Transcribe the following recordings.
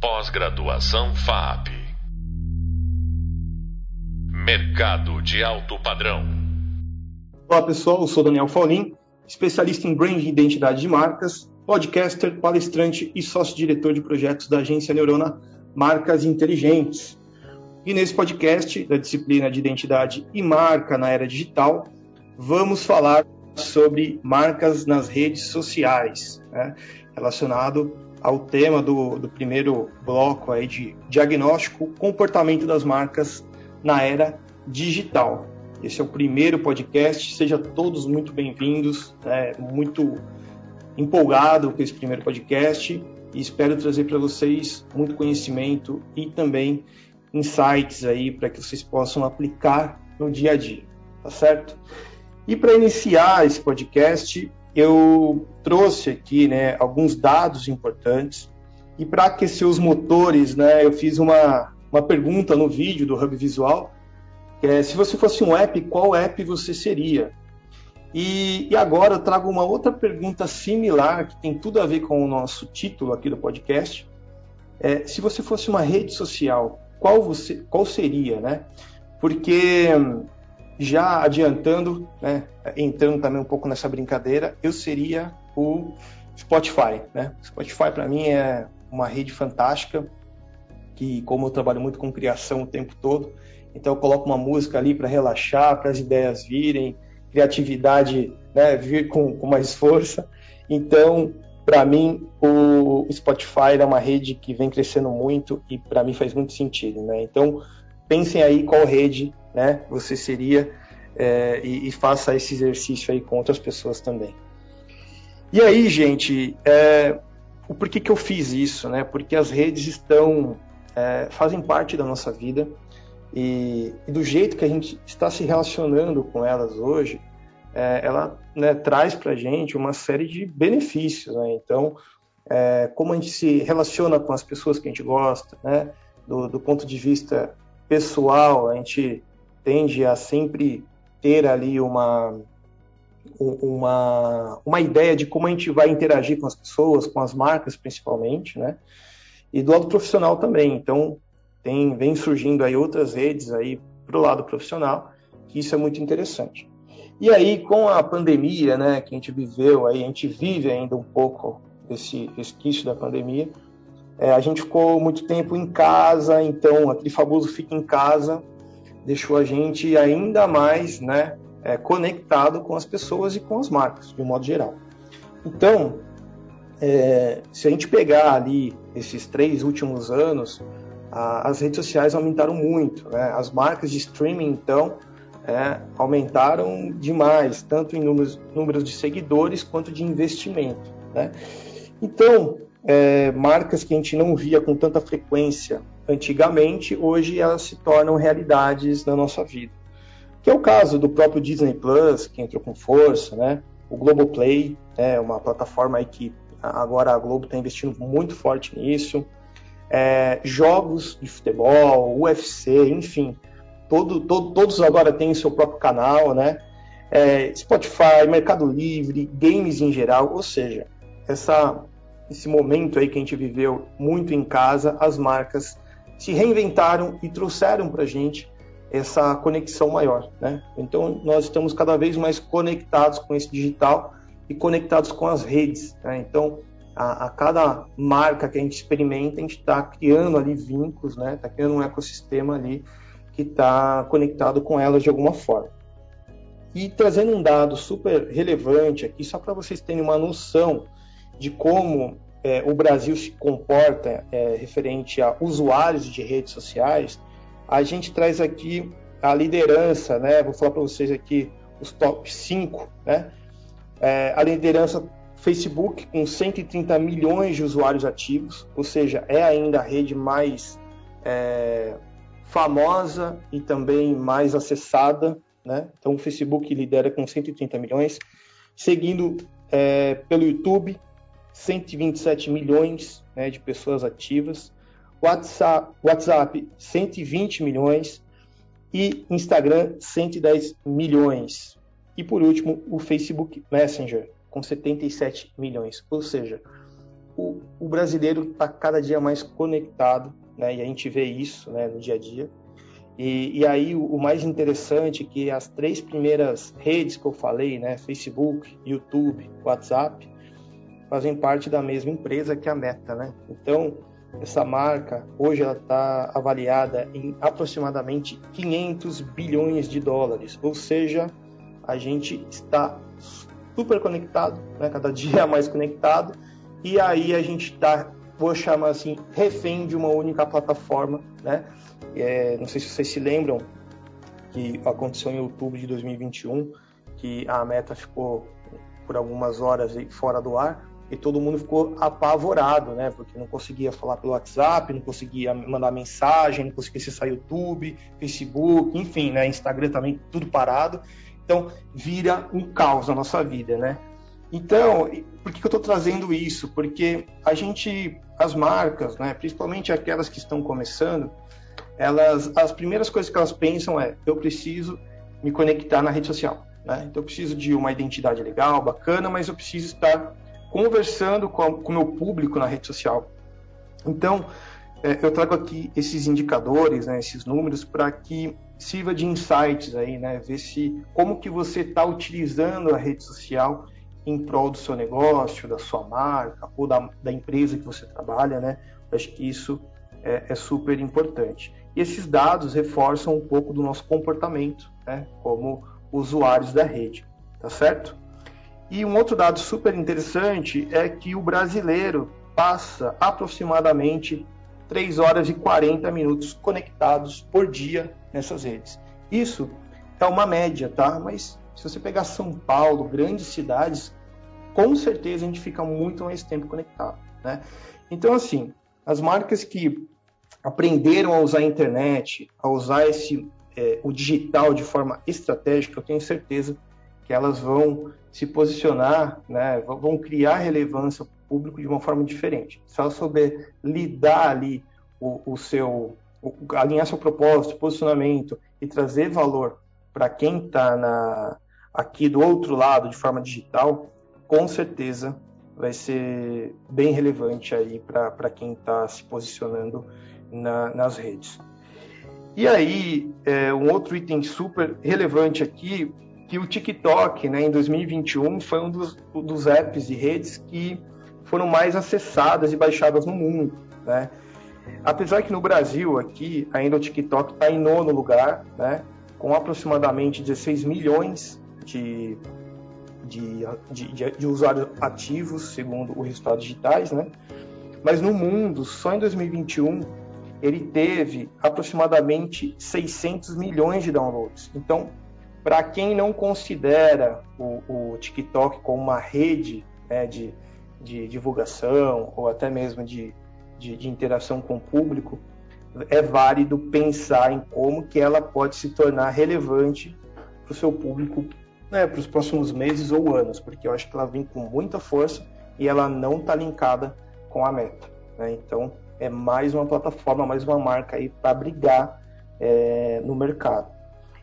Pós-graduação FAP. Mercado de alto padrão. Olá pessoal, eu sou Daniel Faulim, especialista em brand e identidade de marcas, podcaster, palestrante e sócio-diretor de projetos da agência Neurona Marcas Inteligentes. E nesse podcast da disciplina de identidade e marca na era digital, vamos falar sobre marcas nas redes sociais, né? relacionado ao tema do, do primeiro bloco aí de diagnóstico comportamento das marcas na era digital. Esse é o primeiro podcast, sejam todos muito bem-vindos, né? muito empolgado com esse primeiro podcast e espero trazer para vocês muito conhecimento e também insights aí para que vocês possam aplicar no dia a dia, tá certo? E para iniciar esse podcast, eu trouxe aqui né, alguns dados importantes. E para aquecer os motores, né, eu fiz uma, uma pergunta no vídeo do Hub Visual, é, se você fosse um app, qual app você seria? E, e, agora eu trago uma outra pergunta similar, que tem tudo a ver com o nosso título aqui do podcast. É, se você fosse uma rede social, qual, você, qual seria? Né? Porque já adiantando, né, entrando também um pouco nessa brincadeira, eu seria o Spotify. Né? Spotify para mim é uma rede fantástica, que como eu trabalho muito com criação o tempo todo, então eu coloco uma música ali para relaxar, para as ideias virem, criatividade né, vir com, com mais força. Então, para mim, o Spotify é uma rede que vem crescendo muito e para mim faz muito sentido. Né? Então, pensem aí qual rede né, você seria é, e, e, faça esse exercício aí com outras pessoas também. E aí, gente, é, o porquê que eu fiz isso? Né? Porque as redes estão é, fazem parte da nossa vida e, e, do jeito que a gente está se relacionando com elas hoje, é, ela né, traz para gente uma série de benefícios. Né? Então, é, como a gente se relaciona com as pessoas que a gente gosta, né? do, do ponto de vista pessoal, a gente tende a sempre ter ali uma, uma, uma ideia de como a gente vai interagir com as pessoas, com as marcas principalmente, né? E do lado profissional também. Então, tem, vem surgindo aí outras redes aí para o lado profissional, que isso é muito interessante. E aí, com a pandemia, né, que a gente viveu, aí a gente vive ainda um pouco esse resquício da pandemia, é, a gente ficou muito tempo em casa, então aquele famoso fica em casa deixou a gente ainda mais né, é, conectado com as pessoas e com as marcas, de um modo geral. Então, é, se a gente pegar ali esses três últimos anos, a, as redes sociais aumentaram muito. Né? As marcas de streaming, então, é, aumentaram demais, tanto em números, de seguidores quanto de investimento. Né? Então, é, marcas que a gente não via com tanta frequência antigamente, hoje elas se tornam realidades na nossa vida. Que é o caso do próprio Disney Plus, que entrou com força, né? O Globoplay, é uma plataforma aí que agora a Globo está investindo muito forte nisso. É, jogos de futebol, UFC, enfim, todo, todo, todos agora têm seu próprio canal, né? É, Spotify, Mercado Livre, games em geral, ou seja, essa, esse momento aí que a gente viveu muito em casa, as marcas se reinventaram e trouxeram para a gente essa conexão maior. Né? Então, nós estamos cada vez mais conectados com esse digital e conectados com as redes. Né? Então, a, a, cada marca que a gente experimenta, a gente está criando ali vínculos, está né? Tá criando um ecossistema ali que está conectado com elas de alguma forma. E trazendo um dado super relevante aqui, só para vocês terem uma noção de como é, o Brasil se comporta é, referente a usuários de redes sociais, a gente traz aqui a liderança, né? Vou falar para vocês aqui os top 5, né? É, a liderança Facebook com 130 milhões de usuários ativos, ou seja, é ainda a rede mais é, famosa e também mais acessada, né? Então o Facebook lidera com 130 milhões, seguindo é, pelo YouTube 127 milhões né, de pessoas ativas, WhatsApp, WhatsApp 120 milhões e Instagram 110 milhões. E por último, o Facebook Messenger com 77 milhões. Ou seja, o, o brasileiro está cada dia mais conectado, né? E a gente vê isso, né, no dia a dia. E, e aí o, o, mais interessante é que as três primeiras redes que eu falei, né, Facebook, YouTube, WhatsApp, fazem parte da mesma empresa que a Meta, né? Então essa marca hoje ela está avaliada em aproximadamente 500 bilhões de dólares, ou seja, a gente está super conectado, né? cada dia mais conectado, e aí a gente está, vou chamar assim, refém de uma única plataforma, né? É, não sei se vocês se lembram que aconteceu em outubro de 2021, que a Meta ficou por algumas horas fora do ar, e todo mundo ficou apavorado, né? Porque não conseguia falar pelo WhatsApp, não conseguia mandar mensagem, não conseguia acessar YouTube, Facebook, enfim, né? Instagram também, tudo parado. Então, vira um caos na nossa vida, né? Então, por que eu estou trazendo isso? Porque a gente, as marcas, né, principalmente aquelas que estão começando, elas, as primeiras coisas que elas pensam é: eu preciso me conectar na rede social. Né? Então, eu preciso de uma identidade legal, bacana, mas eu preciso estar conversando com o meu público na rede social. Então, é, eu trago aqui esses indicadores, né, esses números, para que sirva de insights aí, né, ver se como que você está utilizando a rede social em prol do seu negócio, da sua marca ou da, da empresa que você trabalha, né? Acho que isso é, é, super importante. E esses dados reforçam um pouco do nosso comportamento, né, como usuários da rede, tá certo? E um outro dado super interessante é que o brasileiro passa aproximadamente 3 horas e 40 minutos conectados por dia nessas redes. Isso é uma média, tá? Mas se você pegar São Paulo, grandes cidades, com certeza a gente fica muito mais tempo conectado, né? Então, assim, as marcas que aprenderam a usar a internet, a usar esse, é, o digital de forma estratégica, eu tenho certeza que elas vão se posicionar, né, vão criar relevância para o público de uma forma diferente. Se ela souber lidar ali o, o seu, o, alinhar seu propósito, posicionamento e trazer valor para quem está aqui do outro lado de forma digital, com certeza vai ser bem relevante aí para quem está se posicionando na, nas redes. E aí, é, um outro item super relevante aqui que o TikTok, né, em 2021, foi um dos, dos apps e redes que foram mais acessadas e baixadas no mundo, né? Apesar que no Brasil, aqui, ainda o TikTok está em nono lugar, né? Com aproximadamente 16 milhões de, de, de, de usuários ativos, segundo os resultados digitais, né? Mas no mundo, só em 2021, ele teve aproximadamente 600 milhões de downloads. Então, para quem não considera o, o, TikTok como uma rede né, de, de, divulgação ou até mesmo de, de, de, interação com o público, é válido pensar em como que ela pode se tornar relevante para o seu público né, para os próximos meses ou anos, porque eu acho que ela vem com muita força e ela não está linkada com a meta. Né? Então, é mais uma plataforma, mais uma marca aí para brigar é, no mercado.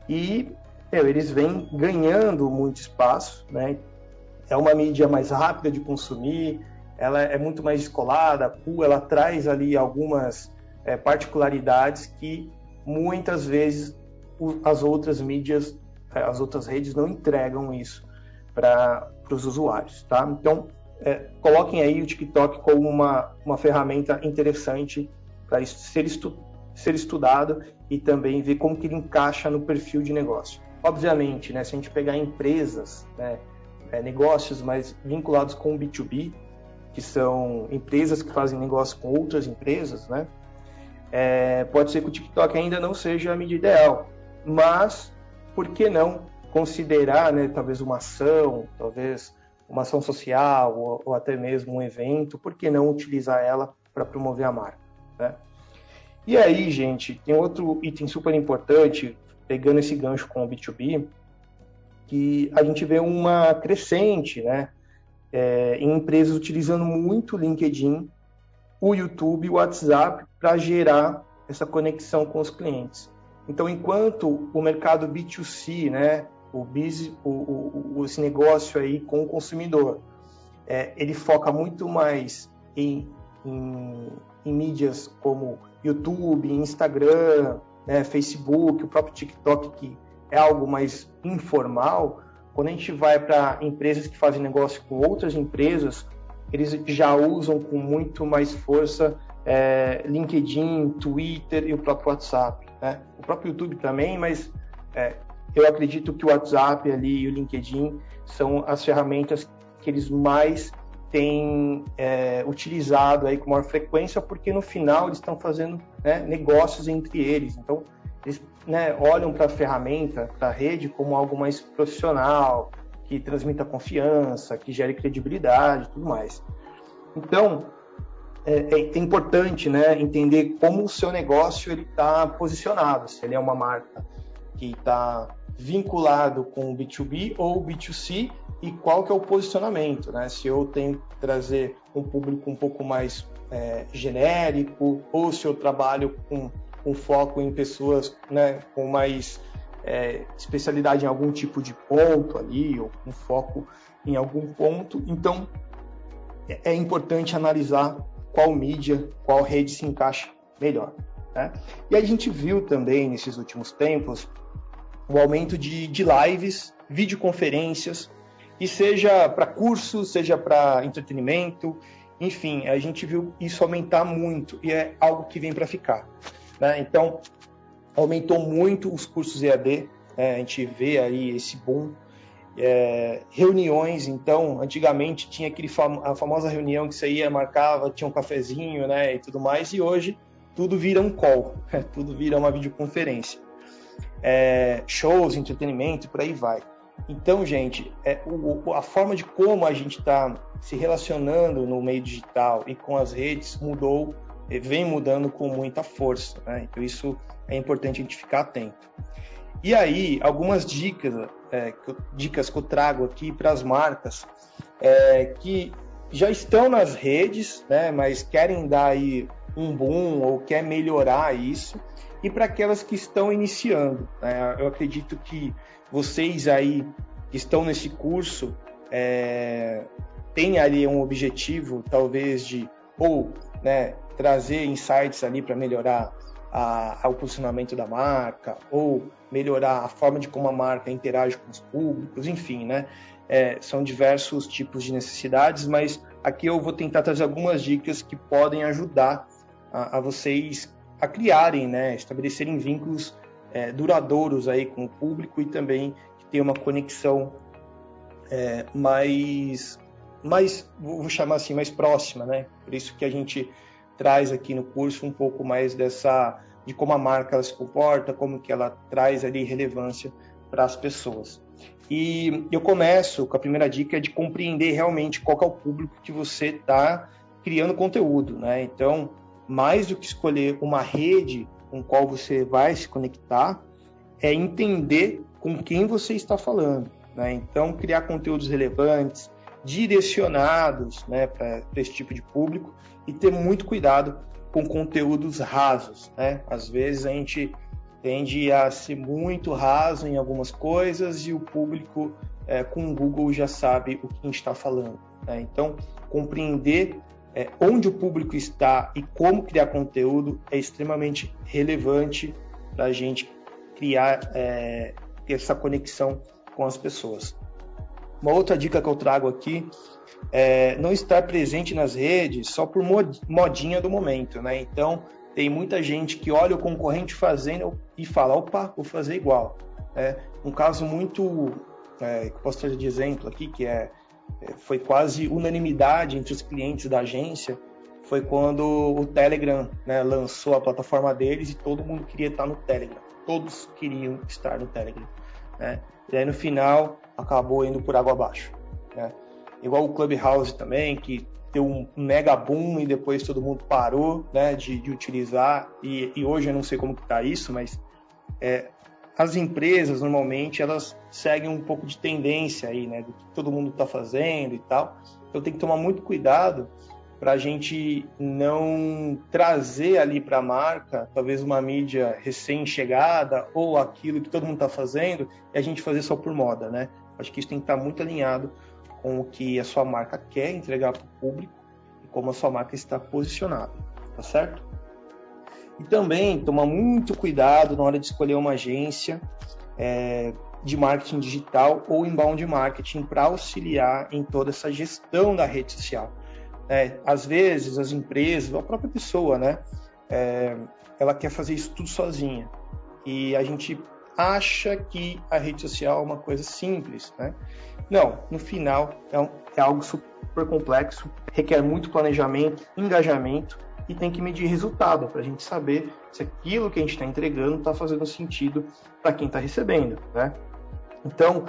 E meu, eles vêm ganhando muito espaço, né? É uma mídia mais rápida de consumir, ela é muito mais descolada, ela traz ali algumas é, particularidades que muitas vezes as outras mídias, é, as outras redes não entregam isso para os usuários, tá? Então, é, coloquem aí o TikTok como uma, uma ferramenta interessante para ser, estu ser estudado e também ver como que ele encaixa no perfil de negócio. Obviamente, né, se a gente pegar empresas, né, é, negócios mais vinculados com o B2B, que são empresas que fazem negócio com outras empresas, né, é, pode ser que o TikTok ainda não seja a mídia ideal, mas por que não considerar, né, talvez uma ação, talvez uma ação social ou, ou até mesmo um evento, por que não utilizar ela para promover a marca, né? E aí, gente, tem outro item super importante pegando esse gancho com o B2B, que a gente vê uma crescente, né, é, em empresas utilizando muito o LinkedIn, o YouTube o WhatsApp para gerar essa conexão com os clientes. Então, enquanto o mercado B2C, né, o, biz, o, o esse negócio aí com o consumidor, é, ele foca muito mais em, em, em mídias como YouTube, Instagram, né, Facebook, o próprio TikTok, que é algo mais informal, quando a gente vai para empresas que fazem negócio com outras empresas, eles já usam com muito mais força é, LinkedIn, Twitter e o próprio WhatsApp. Né? O próprio YouTube também, mas é, eu acredito que o WhatsApp ali e o LinkedIn são as ferramentas que eles mais têm é, utilizado aí com maior frequência, porque no final eles estão fazendo né, negócios entre eles. Então, eles né, olham para a ferramenta, para a rede, como algo mais profissional, que transmita confiança, que gere credibilidade e tudo mais. Então, é, é, importante né, entender como o seu negócio está posicionado, se ele é uma marca que está vinculado com o B2B ou B2C e qual que é o posicionamento, né? Se eu tenho que trazer um público um pouco mais é, genérico ou se eu trabalho com, foco em pessoas né, com mais é, especialidade em algum tipo de ponto ali ou com foco em algum ponto. Então é importante analisar qual mídia, qual rede se encaixa melhor. Né? E a gente viu também nesses últimos tempos o aumento de, de lives, videoconferências, e seja para cursos, seja para entretenimento, enfim, a gente viu isso aumentar muito e é algo que vem para ficar. Né? Então, aumentou muito os cursos EAD, né? a gente vê aí esse boom. É, reuniões, então, antigamente tinha aquele fam a famosa reunião que você ia, marcava, tinha um cafezinho, né, e tudo mais, e hoje tudo vira um call, tudo vira uma videoconferência é, shows, entretenimento, por aí vai. Então, gente, é, o, a forma de como a gente está se relacionando no meio digital e com as redes mudou, vem mudando com muita força. Né? Então, isso é importante a gente ficar atento. E aí, algumas dicas, é, que eu, dicas que eu trago aqui para as marcas é, que já estão nas redes, né, mas querem dar aí um boom ou quer melhorar isso e para aquelas que estão iniciando. Né? Eu acredito que vocês aí que estão nesse curso é, têm ali um objetivo, talvez, de ou né, trazer insights ali para melhorar a, o posicionamento da marca, ou melhorar a forma de como a marca interage com os públicos, enfim, né? É, são diversos tipos de necessidades, mas aqui eu vou tentar trazer algumas dicas que podem ajudar a, a vocês a criarem, né, estabelecerem vínculos é, duradouros aí com o público e também que tenha uma conexão é, mais, mais, vou chamar assim, mais próxima, né? Por isso que a gente traz aqui no curso um pouco mais dessa de como a marca se comporta, como que ela traz ali relevância para as pessoas. E eu começo com a primeira dica de compreender realmente qual é o público que você está criando conteúdo, né? Então, mais do que escolher uma rede com qual você vai se conectar, é entender com quem você está falando. Né? Então, criar conteúdos relevantes, direcionados né, para esse tipo de público e ter muito cuidado com conteúdos rasos. Né? Às vezes a gente tende a ser muito raso em algumas coisas e o público é, com o Google já sabe o que a gente está falando. Né? Então, compreender é, onde o público está e como criar conteúdo é extremamente relevante para a gente criar é, essa conexão com as pessoas. Uma outra dica que eu trago aqui é não estar presente nas redes só por modinha do momento, né? Então, tem muita gente que olha o concorrente fazendo e fala, opa, vou fazer igual. É, um caso muito, é, que posso trazer de exemplo aqui, que é é, foi quase unanimidade entre os clientes da agência foi quando o Telegram né, lançou a plataforma deles e todo mundo queria estar no Telegram. Todos queriam estar no Telegram. Né? E aí no final acabou indo por água abaixo. Né? Igual o Clubhouse também, que deu um mega boom e depois todo mundo parou né, de, de utilizar. E, e, hoje eu não sei como que está isso, mas é, as empresas normalmente elas seguem um pouco de tendência aí, né, do que todo mundo está fazendo e tal. Então tem que tomar muito cuidado para a gente não trazer ali para a marca talvez uma mídia recém-chegada ou aquilo que todo mundo está fazendo e a gente fazer só por moda, né? Acho que isso tem que estar tá muito alinhado com o que a sua marca quer entregar para o público e como a sua marca está posicionada, tá certo? E também tomar muito cuidado na hora de escolher uma agência é, de marketing digital ou inbound marketing para auxiliar em toda essa gestão da rede social. É, às vezes as empresas, a própria pessoa, né, é, ela quer fazer isso tudo sozinha e a gente acha que a rede social é uma coisa simples, né? Não, no final é, um, é algo super complexo, requer muito planejamento, engajamento e tem que medir resultado para a gente saber se aquilo que a gente está entregando está fazendo sentido para quem está recebendo, né? Então,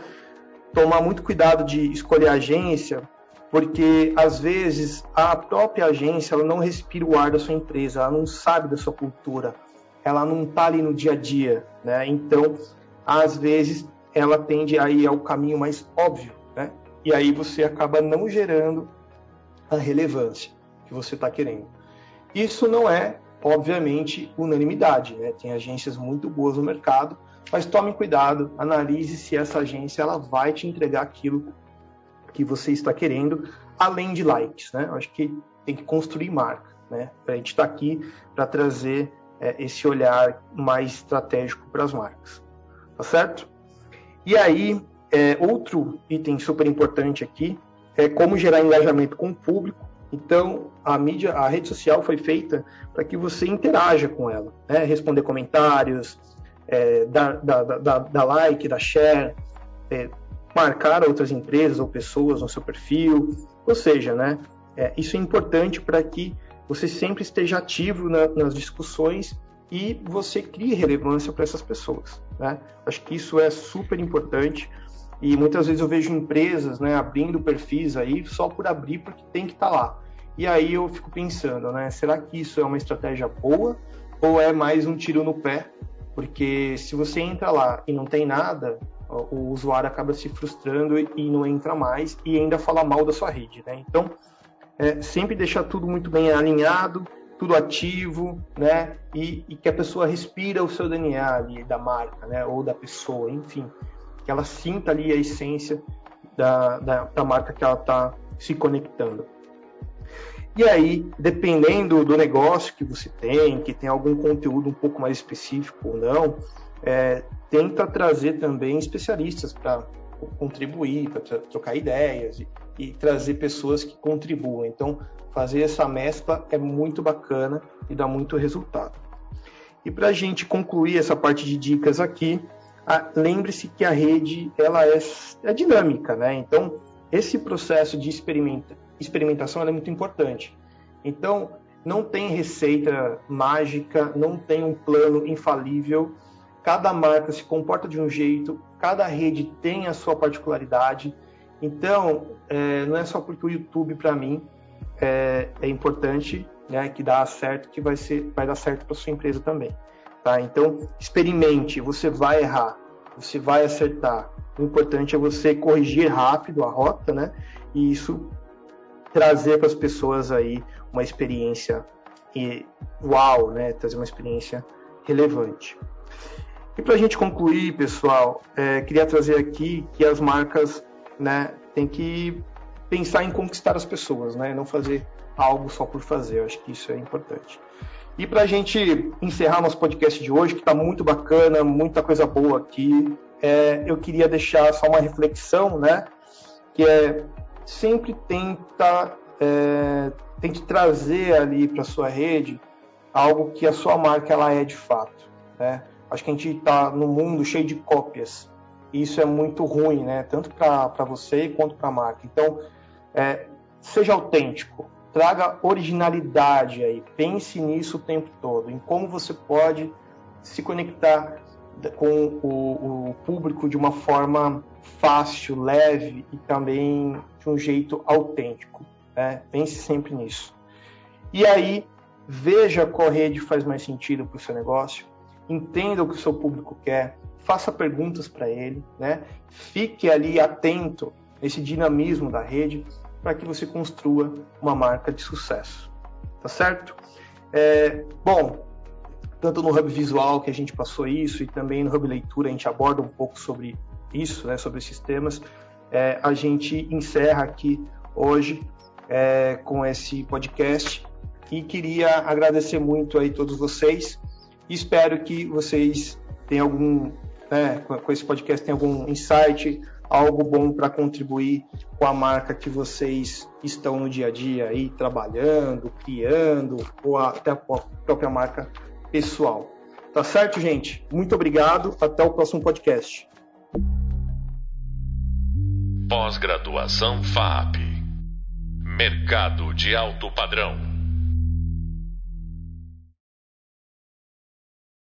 tomar muito cuidado de escolher a agência, porque às vezes a própria agência ela não respira o ar da sua empresa, ela não sabe da sua cultura, ela não está ali no dia a dia, né? Então, às vezes ela tende a ir ao caminho mais óbvio, né? E aí você acaba não gerando a relevância que você está querendo. Isso não é, obviamente, unanimidade, né? Tem agências muito boas no mercado, mas tome cuidado, analise se essa agência ela vai te entregar aquilo que você está querendo, além de likes, né? Acho que tem que construir marca, né? A gente está aqui para trazer é, esse olhar mais estratégico para as marcas, tá certo? E aí, é, outro item super importante aqui é como gerar engajamento com o público. Então, a mídia, a rede social foi feita para que você interaja com ela, né? responder comentários, é, dar, dar, dar, dar, like, dar share, é, marcar outras empresas ou pessoas no seu perfil, ou seja, né, é, isso é importante para que você sempre esteja ativo na, nas discussões e você crie relevância para essas pessoas. Né? Acho que isso é super importante e muitas vezes eu vejo empresas né, abrindo perfis aí só por abrir porque tem que estar tá lá. E aí eu fico pensando, né, será que isso é uma estratégia boa ou é mais um tiro no pé porque se você entra lá e não tem nada, o usuário acaba se frustrando e não entra mais e ainda fala mal da sua rede, né? Então, é, sempre deixar tudo muito bem alinhado, tudo ativo, né? E, e, que a pessoa respira o seu DNA ali da marca, né? Ou da pessoa, enfim, que ela sinta ali a essência da, da, da marca que ela está se conectando. E aí, dependendo do negócio que você tem, que tem algum conteúdo um pouco mais específico ou não, é, tenta trazer também especialistas para contribuir, para trocar ideias e, e, trazer pessoas que contribuam. Então, fazer essa mescla é muito bacana e dá muito resultado. E para a gente concluir essa parte de dicas aqui, lembre-se que a rede ela é, é dinâmica, né? Então, esse processo de experimenta, experimentação é muito importante. Então, não tem receita mágica, não tem um plano infalível. Cada marca se comporta de um jeito, cada rede tem a sua particularidade. Então, é, não é só porque o YouTube, para mim, é, é, importante, né, que dá certo, que vai, ser, vai dar certo para sua empresa também. Tá? Então, experimente, você vai errar, você vai acertar. O importante é você corrigir rápido a rota, né? E isso trazer para as pessoas aí uma experiência e uau, né? Trazer uma experiência relevante. E para a gente concluir, pessoal, é, queria trazer aqui que as marcas, né, tem que pensar em conquistar as pessoas, né? Não fazer algo só por fazer. Eu acho que isso é importante. E para a gente encerrar nosso podcast de hoje, que está muito bacana, muita coisa boa aqui, é, eu queria deixar só uma reflexão, né? Que é sempre tenta, é, tente trazer ali para sua rede algo que a sua marca ela é de fato. Né? Acho que a gente está no mundo cheio de cópias. E isso é muito ruim, né? Tanto para você quanto para a marca. Então, é, seja autêntico, traga originalidade aí, pense nisso o tempo todo, em como você pode se conectar com o, o público de uma forma fácil, leve e também de um jeito autêntico. Né? Pense sempre nisso. E aí, veja qual rede faz mais sentido para o seu negócio, entenda o que o seu público quer, faça perguntas para ele, né? fique ali atento nesse dinamismo da rede para que você construa uma marca de sucesso. Tá certo? É, bom, tanto no Hub Visual que a gente passou isso e também no Hub Leitura a gente aborda um pouco sobre isso, né, sobre esses temas. É, a gente encerra aqui hoje é, com esse podcast e queria agradecer muito aí todos vocês. Espero que vocês tenham algum, né, com esse podcast, tenham algum insight, algo bom para contribuir com a marca que vocês estão no dia a dia aí trabalhando, criando, ou até a própria marca pessoal. Tá certo, gente? Muito obrigado. Até o próximo podcast. Pós-graduação FAP. Mercado de alto padrão.